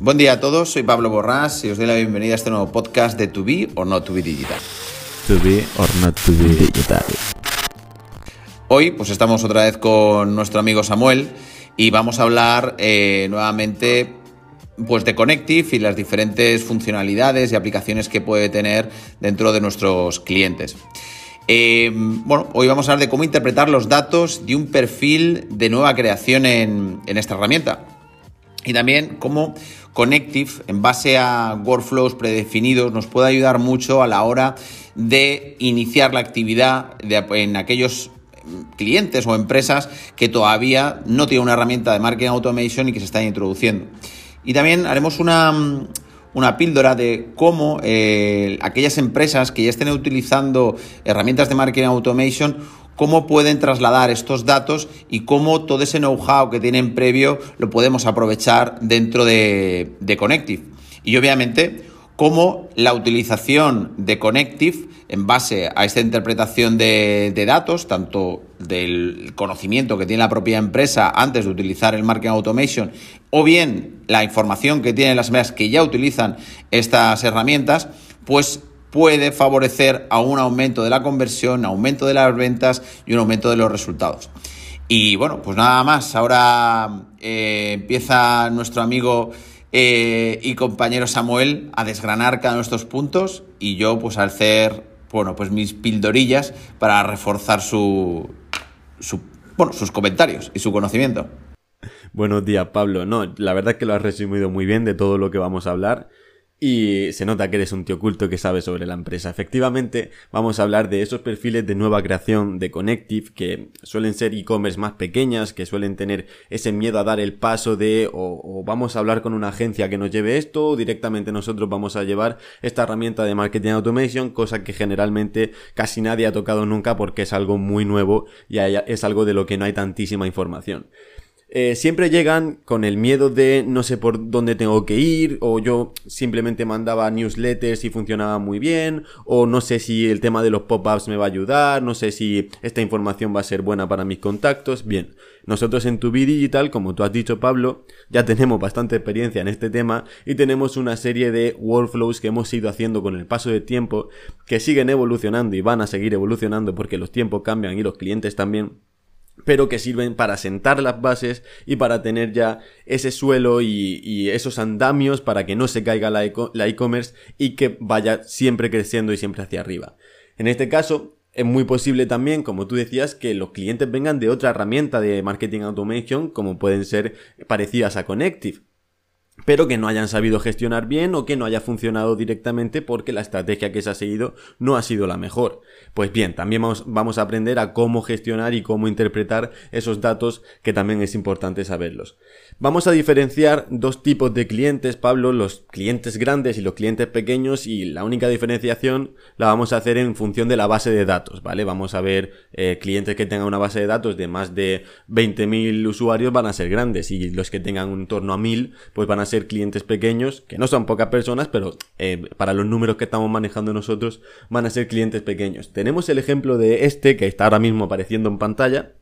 Buen día a todos, soy Pablo Borrás y os doy la bienvenida a este nuevo podcast de To Be or Not To Be Digital. To Be or Not To Be Digital. Hoy pues estamos otra vez con nuestro amigo Samuel y vamos a hablar eh, nuevamente pues de Connective y las diferentes funcionalidades y aplicaciones que puede tener dentro de nuestros clientes. Eh, bueno, hoy vamos a hablar de cómo interpretar los datos de un perfil de nueva creación en, en esta herramienta. Y también cómo Connective, en base a workflows predefinidos, nos puede ayudar mucho a la hora de iniciar la actividad en aquellos clientes o empresas que todavía no tienen una herramienta de marketing automation y que se están introduciendo. Y también haremos una, una píldora de cómo eh, aquellas empresas que ya estén utilizando herramientas de marketing automation, cómo pueden trasladar estos datos y cómo todo ese know-how que tienen previo lo podemos aprovechar dentro de, de Connective. Y obviamente, cómo la utilización de Connective en base a esta interpretación de, datos, tanto del conocimiento que tiene la propia empresa antes de utilizar el marketing automation, o bien la información que tienen las empresas que ya utilizan estas herramientas, pues puede favorecer a un aumento de la conversión, aumento de las ventas y un aumento de los resultados. Y bueno, pues nada más, ahora eh, empieza nuestro amigo eh, y compañero Samuel a desgranar cada uno de estos puntos y yo pues al hacer bueno, pues mis pildorillas para reforzar su, su, bueno, sus comentarios y su conocimiento. Buenos días, Pablo. No, la verdad es que lo has resumido muy bien de todo lo que vamos a hablar. Y se nota que eres un tío culto que sabe sobre la empresa. Efectivamente, vamos a hablar de esos perfiles de nueva creación de Connective que suelen ser e-commerce más pequeñas, que suelen tener ese miedo a dar el paso de o, vamos a hablar con una agencia que nos lleve esto o directamente nosotros vamos a llevar esta herramienta de marketing automation, cosa que generalmente casi nadie ha tocado nunca porque es algo muy nuevo y es algo de lo que no hay tantísima información. Eh, siempre llegan con el miedo de no sé por dónde tengo que ir, o yo simplemente mandaba newsletters y funcionaba muy bien, o no sé si el tema de los pop-ups me va a ayudar, no sé si esta información va a ser buena para mis contactos. Bien, nosotros en Tu Digital, como tú has dicho Pablo, ya tenemos bastante experiencia en este tema y tenemos una serie de workflows que hemos ido haciendo con el paso del tiempo, que siguen evolucionando y van a seguir evolucionando porque los tiempos cambian y los clientes también pero que sirven para sentar las bases y para tener ya ese suelo y, esos andamios para que no se caiga la e-commerce y que vaya siempre creciendo y siempre hacia arriba. En este caso, es muy posible también, como tú decías, que los clientes vengan de otra herramienta de marketing automation, como pueden ser parecidas a Connective pero que no hayan sabido gestionar bien o que no haya funcionado directamente porque la estrategia que se ha seguido no ha sido la mejor. Pues bien, también vamos, a aprender a cómo gestionar y cómo interpretar esos datos que también es importante saberlos. Vamos a diferenciar dos tipos de clientes, Pablo, los clientes grandes y los clientes pequeños y la única diferenciación la vamos a hacer en función de la base de datos, ¿vale? Vamos a ver eh, clientes que tengan una base de datos de más de 20.000 usuarios van a ser grandes y los que tengan un torno a 1.000 pues van a ser clientes pequeños, que no son pocas personas, pero eh, para los números que estamos manejando nosotros van a ser clientes pequeños. Tenemos el ejemplo de este que está ahora mismo apareciendo en pantalla,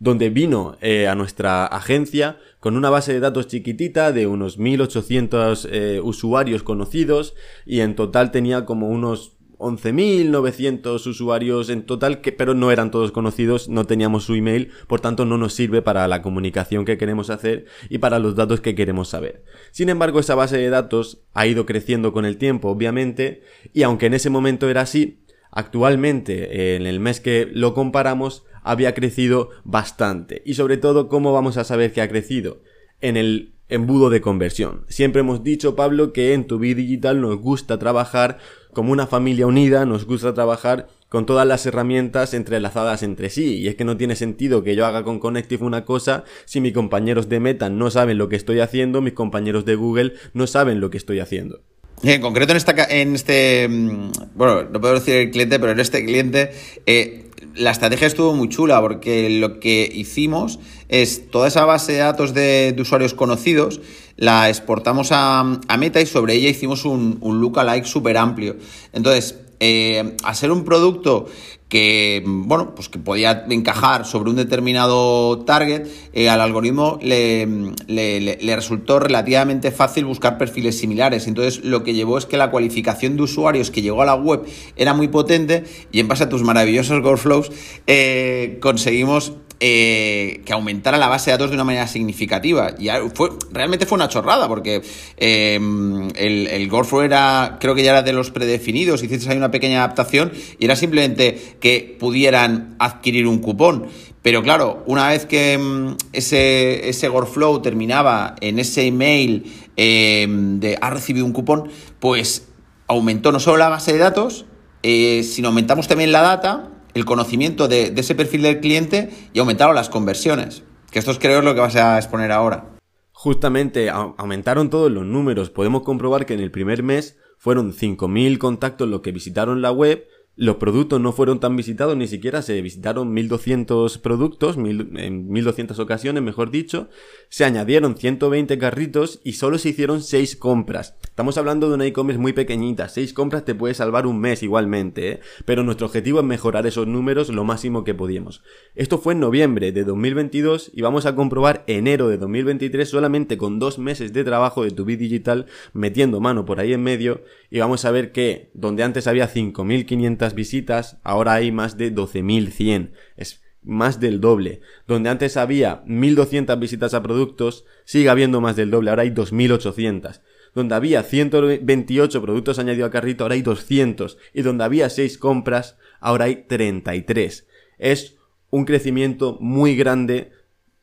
donde vino eh, a nuestra agencia con una base de datos chiquitita de unos 1800 eh, usuarios conocidos y en total tenía como unos 11.900 usuarios en total, que, pero no eran todos conocidos, no teníamos su email, por tanto no nos sirve para la comunicación que queremos hacer y para los datos que queremos saber. Sin embargo, esa base de datos ha ido creciendo con el tiempo, obviamente, y aunque en ese momento era así, actualmente, en el mes que lo comparamos, había crecido bastante. Y sobre todo, ¿cómo vamos a saber que ha crecido? En el embudo de conversión. Siempre hemos dicho, Pablo, que en tu vida digital nos gusta trabajar como una familia unida, nos gusta trabajar con todas las herramientas entrelazadas entre sí. Y es que no tiene sentido que yo haga con Connective una cosa si mis compañeros de Meta no saben lo que estoy haciendo, mis compañeros de Google no saben lo que estoy haciendo. En concreto, en, esta, en este, mm, bueno, no puedo decir el cliente, pero en este cliente, eh, la estrategia estuvo muy chula porque lo que hicimos es toda esa base de datos de, usuarios conocidos, la exportamos a, Meta y sobre ella hicimos un, un lookalike súper amplio. Entonces, eh, a ser un producto que, bueno, pues que podía encajar sobre un determinado target, eh, al algoritmo le, le, resultó relativamente fácil buscar perfiles similares. Entonces, lo que llevó es que la cualificación de usuarios que llegó a la web era muy potente y en base a tus maravillosos Goldflows eh, conseguimos eh, que aumentara la base de datos de una manera significativa. Y fue, realmente fue una chorrada, porque em, el, el era, creo que ya era de los predefinidos, hiciste ahí una pequeña adaptación y era simplemente que pudieran adquirir un cupón. Pero claro, una vez que em, ese, ese Goreflow terminaba en ese email em, de ha recibido un cupón, pues aumentó no solo la base de datos, eh, sino aumentamos también la data el conocimiento de, ese perfil del cliente y aumentaron las conversiones. Que esto es creo lo que vas a exponer ahora. Justamente aumentaron todos los números. Podemos comprobar que en el primer mes fueron 5.000 contactos los que visitaron la web los productos no fueron tan visitados, ni siquiera se visitaron 1200 productos, en 1200 ocasiones, mejor dicho. Se añadieron 120 carritos y solo se hicieron 6 compras. Estamos hablando de una e-commerce muy pequeñita. 6 compras te puede salvar un mes igualmente, ¿eh? Pero nuestro objetivo es mejorar esos números lo máximo que podíamos. Esto fue en noviembre de 2022 y vamos a comprobar enero de 2023 solamente con dos meses de trabajo de tu digital metiendo mano por ahí en medio y vamos a ver que donde antes había 5500 visitas, ahora hay más de 12.100. Es más del doble. Donde antes había 1.200 visitas a productos, sigue habiendo más del doble, ahora hay 2.800. Donde había 128 productos añadidos a carrito, ahora hay 200. Y donde había 6 compras, ahora hay 33. Es un crecimiento muy grande,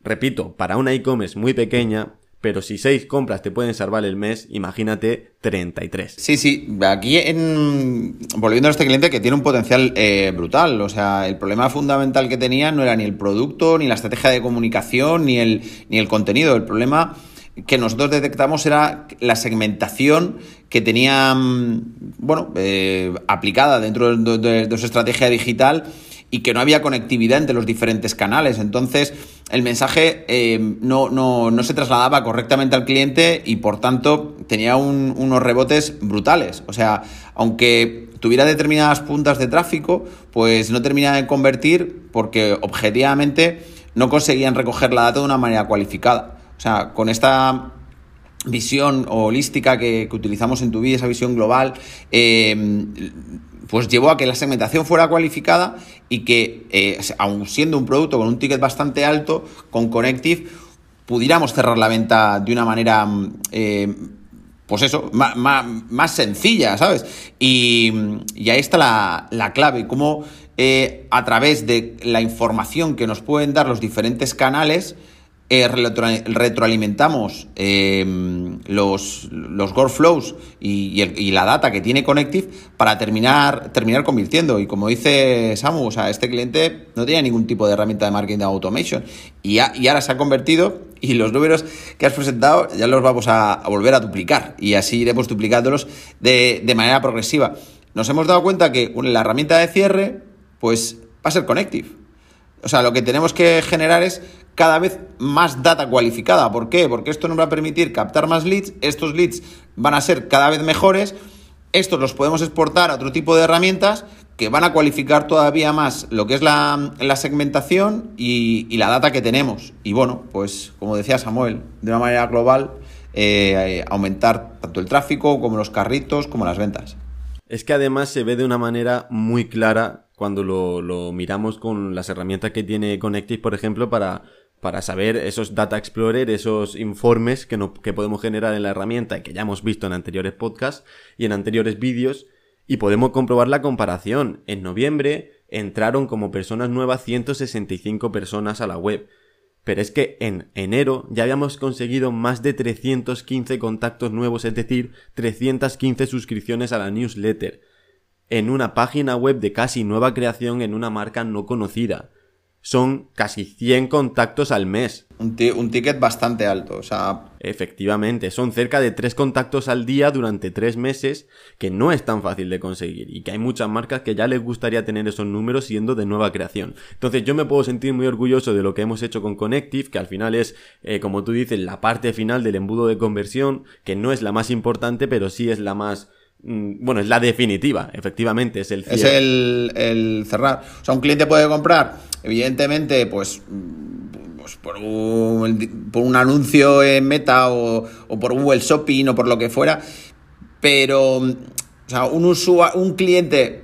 repito, para una e-commerce muy pequeña, pero si 6 compras te pueden salvar el mes, imagínate 33. Sí, sí, aquí en... volviendo a este cliente que tiene un potencial eh, brutal, o sea, el problema fundamental que tenía no era ni el producto, ni la estrategia de comunicación, ni el, ni el contenido, el problema que nosotros detectamos era la segmentación que tenían, bueno, eh, aplicada dentro de, su estrategia digital y que no había conectividad entre los diferentes canales. Entonces, el mensaje eh, no, no, se trasladaba correctamente al cliente y por tanto tenía unos rebotes brutales. O sea, aunque tuviera determinadas puntas de tráfico, pues no terminaba de convertir porque objetivamente no conseguían recoger la data de una manera cualificada. Sea, con esta visión holística que, utilizamos en tu vida, esa visión global, eh, pues llevó a que la segmentación fuera cualificada y que, eh, aun siendo un producto con un ticket bastante alto, con Connective pudiéramos cerrar la venta de una manera, mm, eh, pues eso, más, sencilla, ¿sabes? Y, ahí está la, la clave, cómo eh, a través de la información que nos pueden dar los diferentes canales, eh, retroalimentamos em, los, los Gore Flows y, la data que tiene Connective para terminar, terminar convirtiendo. Y como dice Samu, o sea, este cliente no tenía ningún tipo de herramienta de marketing de automation y, y ahora se ha convertido y los números que has presentado ya los vamos a, volver a duplicar y así iremos duplicándolos de, de manera progresiva. Nos hemos dado cuenta que la herramienta de cierre pues va a ser Connective. O sea, lo que tenemos que generar es cada vez más data cualificada. ¿Por qué? Porque esto nos va a permitir captar más leads, estos leads van a ser cada vez mejores, estos los podemos exportar a otro tipo de herramientas que van a cualificar todavía más lo que es la, segmentación y, la data que tenemos. Y bueno, pues como decía Samuel, de una manera global, eh, aumentar tanto el tráfico como los carritos como las ventas. Es que además se ve de una manera muy clara cuando lo, lo miramos con las herramientas que tiene Connective, por ejemplo, para para saber esos Data Explorer, esos informes que, que podemos generar en la herramienta que ya hemos visto en anteriores podcasts y en anteriores vídeos y podemos comprobar la comparación. En noviembre entraron como personas nuevas 165 personas a la web. Pero es que en enero ya habíamos conseguido más de 315 contactos nuevos, es decir, 315 suscripciones a la newsletter. En una página web de casi nueva creación en una marca no conocida son casi 100 contactos al mes. Un, ticket bastante alto, o sea... Efectivamente, son cerca de 3 contactos al día durante 3 meses, que no es tan fácil de conseguir y que hay muchas marcas que ya les gustaría tener esos números siendo de nueva creación. Entonces yo me puedo sentir muy orgulloso de lo que hemos hecho con Connective, que al final es, eh, como tú dices, la parte final del embudo de conversión, que no es la más importante, pero sí es la más bueno, es la definitiva, efectivamente, es el Es el, cerrar. O sea, un cliente puede comprar, evidentemente, pues, pues por, un, por un anuncio en Meta o, o por Google Shopping o por lo que fuera, pero, o sea, un, un cliente,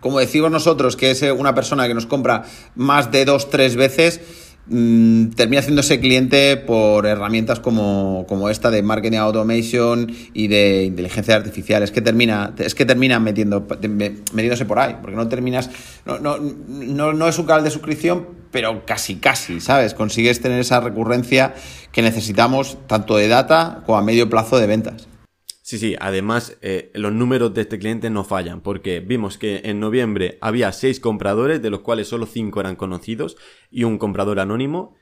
como decimos nosotros, que es una persona que nos compra más de dos, tres veces, Mm, termina haciéndose cliente por herramientas como, esta de marketing automation y de inteligencia artificial. Es que termina, es que termina metiéndose por ahí, porque no terminas, no, no, no, no es un canal de suscripción, pero casi casi, ¿sabes? Consigues tener esa recurrencia que necesitamos tanto de data como a medio plazo de ventas. Sí, sí, además eh, los números de este cliente no fallan, porque vimos que en noviembre había 6 compradores, de los cuales solo 5 eran conocidos, y un comprador anónimo,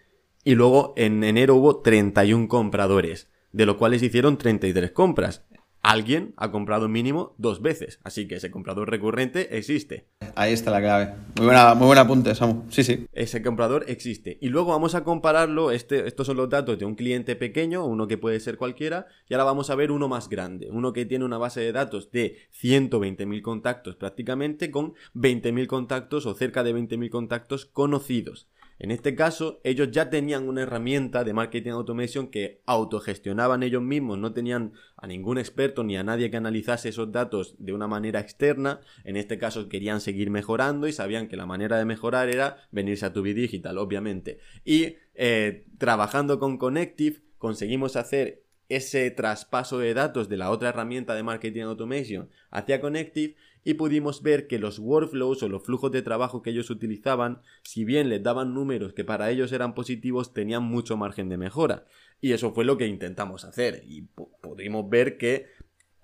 y luego en enero hubo 31 compradores, de los cuales hicieron 33 compras alguien ha comprado mínimo dos veces. Así que ese comprador recurrente existe. Ahí está la clave. Muy buena, muy buena apunte, Samu. Sí, sí. Ese comprador existe. Y luego vamos a compararlo. Este, estos son los datos de un cliente pequeño, uno que puede ser cualquiera. Y ahora vamos a ver uno más grande. Uno que tiene una base de datos de 120.000 contactos prácticamente con 20.000 contactos o cerca de 20.000 contactos conocidos. En este caso, ellos ya tenían una herramienta de marketing automation que autogestionaban ellos mismos, no tenían a ningún experto ni a nadie que analizase esos datos de una manera externa. En este caso, querían seguir mejorando y sabían que la manera de mejorar era venirse a tu Digital, obviamente. Y eh, trabajando con Connective, conseguimos hacer ese traspaso de datos de la otra herramienta de marketing automation hacia Connective y pudimos ver que los workflows o los flujos de trabajo que ellos utilizaban, si bien les daban números que para ellos eran positivos, tenían mucho margen de mejora. Y eso fue lo que intentamos hacer. Y pudimos ver que,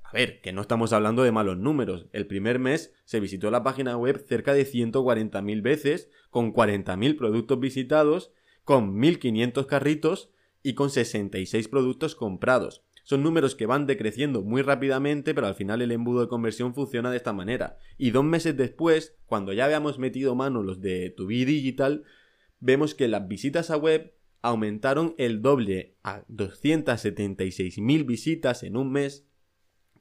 a ver, que no estamos hablando de malos números. El primer mes se visitó la página web cerca de 140.000 veces, con 40.000 productos visitados, con 1.500 carritos y con 66 productos comprados. Son números que van decreciendo muy rápidamente, pero al final el embudo de conversión funciona de esta manera. Y dos meses después, cuando ya habíamos metido mano los de Tu Digital, vemos que las visitas a web aumentaron el doble a 276.000 visitas en un mes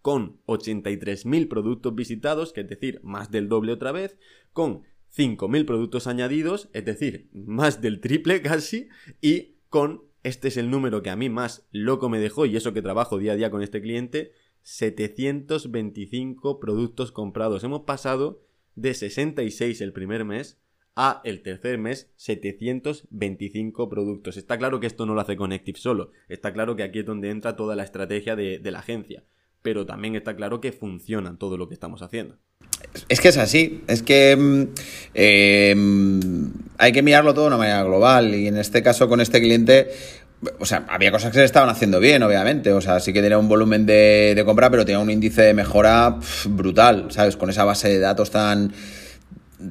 con 83.000 productos visitados, que es decir, más del doble otra vez, con 5.000 productos añadidos, es decir, más del triple casi, y con este es el número que a mí más loco me dejó y eso que trabajo día a día con este cliente. 725 productos comprados. Hemos pasado de 66 el primer mes a el tercer mes 725 productos. Está claro que esto no lo hace Connective solo. Está claro que aquí es donde entra toda la estrategia de, la agencia. Pero también está claro que funciona todo lo que estamos haciendo. Es que es así, es que mm, em, hay que mirarlo todo de una manera global y en este caso con este cliente, o sea, había cosas que se estaban haciendo bien, obviamente, o sea, sí que tenía un volumen de, de compra, pero tenía un índice de mejora brutal, ¿sabes? Con esa base de datos tan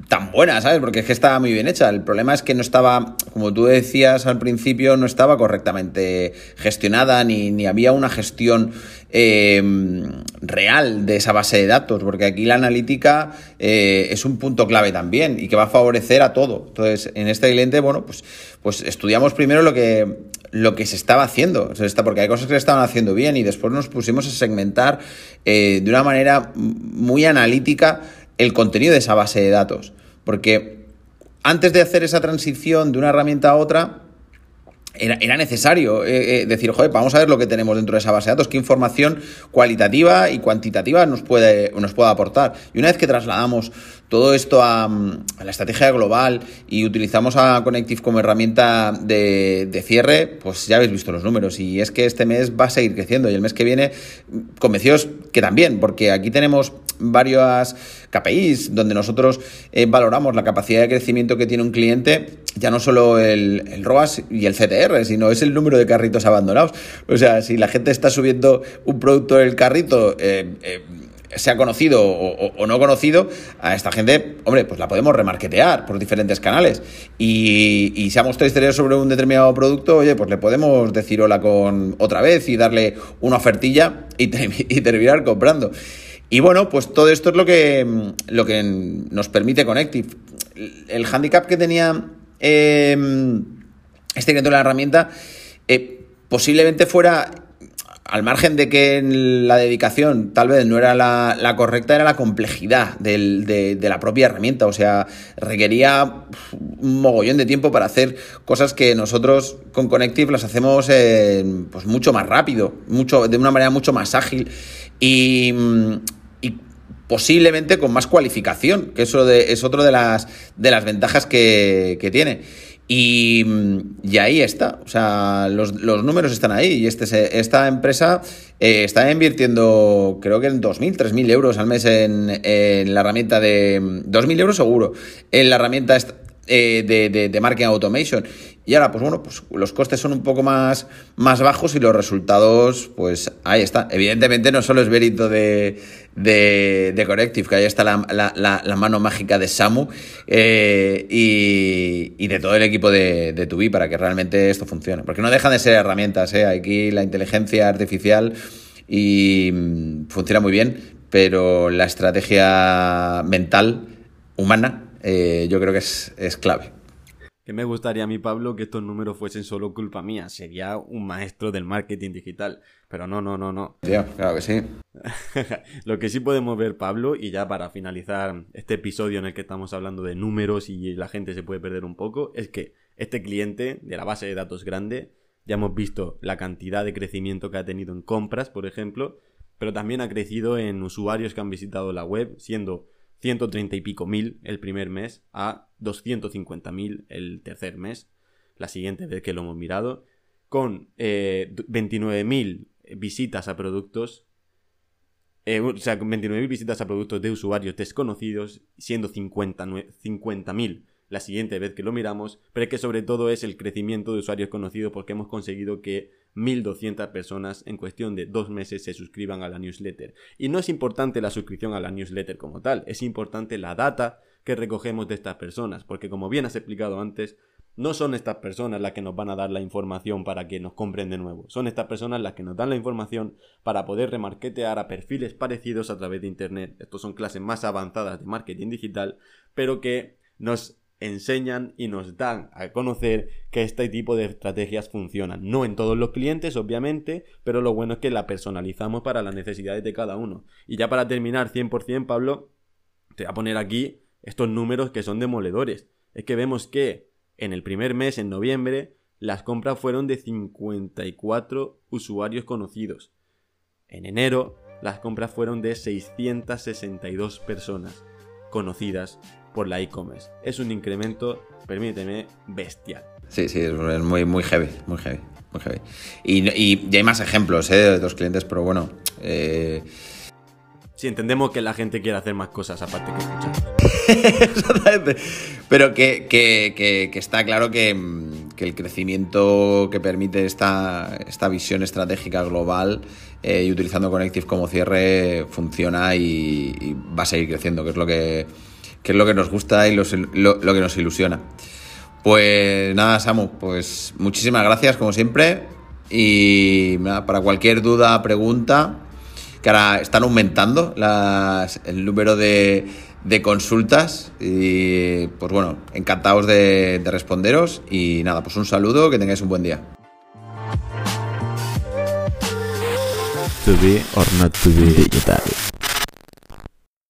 tan buena, ¿sabes? Porque es que estaba muy bien hecha. El problema es que no estaba, como tú decías al principio, no estaba correctamente gestionada ni, ni había una gestión em, real de esa base de datos, porque aquí la analítica eh, es un punto clave también y que va a favorecer a todo. Entonces, en este cliente, bueno, pues, pues estudiamos primero lo que, lo que se estaba haciendo, porque hay cosas que se estaban haciendo bien y después nos pusimos a segmentar eh, de una manera muy analítica el contenido de esa base de datos. Porque antes de hacer esa transición de una herramienta a otra, era, necesario eh, eh, decir, joder, vamos a ver lo que tenemos dentro de esa base de datos, qué información cualitativa y cuantitativa nos puede, nos puede aportar. Y una vez que trasladamos todo esto a, la estrategia global y utilizamos a Connective como herramienta de, de, cierre, pues ya habéis visto los números. Y es que este mes va a seguir creciendo y el mes que viene, convencidos que también, porque aquí tenemos varias KPIs donde nosotros eh, valoramos la capacidad de crecimiento que tiene un cliente, ya no solo el, el, ROAS y el CTR, sino es el número de carritos abandonados. O sea, si la gente está subiendo un producto del carrito, eh, eh, sea conocido o, no conocido, a esta gente, hombre, pues la podemos remarketear por diferentes canales. Y, y si ha mostrado sobre un determinado producto, oye, pues le podemos decir hola con otra vez y darle una ofertilla y terminar comprando. Y bueno, pues todo esto es lo que, lo que nos permite Connective. El handicap que tenía eh, este de la herramienta eh, posiblemente fuera al margen de que la dedicación tal vez no era la, correcta, era la complejidad de, la propia herramienta. O sea, requería un mogollón de tiempo para hacer cosas que nosotros con Connective las hacemos pues mucho más rápido, mucho, de una manera mucho más ágil y, posiblemente con más cualificación, que eso es otro de las, de las ventajas que, que tiene. Y, y, ahí está, o sea, los, los, números están ahí. Y este, esta empresa eh, está invirtiendo, creo que en 2.000, 3.000 euros al mes en, la herramienta de. 2.000 euros seguro, en la herramienta eh, de, de, de, marketing automation. Y ahora, pues bueno, pues los costes son un poco más, más bajos y los resultados, pues ahí está. Evidentemente no solo es mérito de, de, de Corrective, que ahí está la, la, la, mano mágica de Samu eh, y, y, de todo el equipo de, de Tubi para que realmente esto funcione. Porque no dejan de ser herramientas, ¿eh? Aquí la inteligencia artificial y mm, funciona muy bien, pero la estrategia mental, humana, eh, yo creo que es, es clave. Que me gustaría a mí, Pablo, que estos números fuesen solo culpa mía. Sería un maestro del marketing digital. Pero no, no, no, no. claro que sí. Lo que sí podemos ver, Pablo, y ya para finalizar este episodio en el que estamos hablando de números y la gente se puede perder un poco, es que este cliente de la base de datos grande, ya hemos visto la cantidad de crecimiento que ha tenido en compras, por ejemplo, pero también ha crecido en usuarios que han visitado la web, siendo 130 y pico mil el primer mes a 250 mil el tercer mes, la siguiente vez que lo hemos mirado, con eh, 29 mil visitas a productos, eh, o sea, con 29 visitas a productos de usuarios desconocidos, siendo 50 mil la siguiente vez que lo miramos, pero es que sobre todo es el crecimiento de usuarios conocidos porque hemos conseguido que 1.200 personas en cuestión de dos meses se suscriban a la newsletter. Y no es importante la suscripción a la newsletter como tal, es importante la data que recogemos de estas personas, porque como bien has explicado antes, no son estas personas las que nos van a dar la información para que nos compren de nuevo, son estas personas las que nos dan la información para poder remarketear a perfiles parecidos a través de Internet. Estos son clases más avanzadas de marketing digital, pero que nos enseñan y nos dan a conocer que este tipo de estrategias funcionan. No en todos los clientes, obviamente, pero lo bueno es que la personalizamos para las necesidades de cada uno. Y ya para terminar 100%, Pablo, te voy a poner aquí estos números que son demoledores. Es que vemos que en el primer mes, en noviembre, las compras fueron de 54 usuarios conocidos. En enero, las compras fueron de 662 personas conocidas por la e-commerce. Es un incremento, permíteme, bestial. Sí, sí, es muy, muy heavy, muy heavy, muy heavy. Y, y, hay más ejemplos ¿eh? de los clientes, pero bueno. Eh... Sí, entendemos que la gente quiere hacer más cosas aparte que escuchar. Exactamente. Pero que, que, que, está claro que, el crecimiento que permite esta, esta visión estratégica global eh, y utilizando Connective como cierre funciona y, y va a seguir creciendo, que es lo que que es lo que nos gusta y lo, que nos ilusiona. Pues nada, Samu, pues muchísimas gracias como siempre y para cualquier duda, pregunta, que ahora están aumentando el número de, consultas y pues bueno, encantados de, de responderos y nada, pues un saludo, que tengáis un buen día. To be or not to.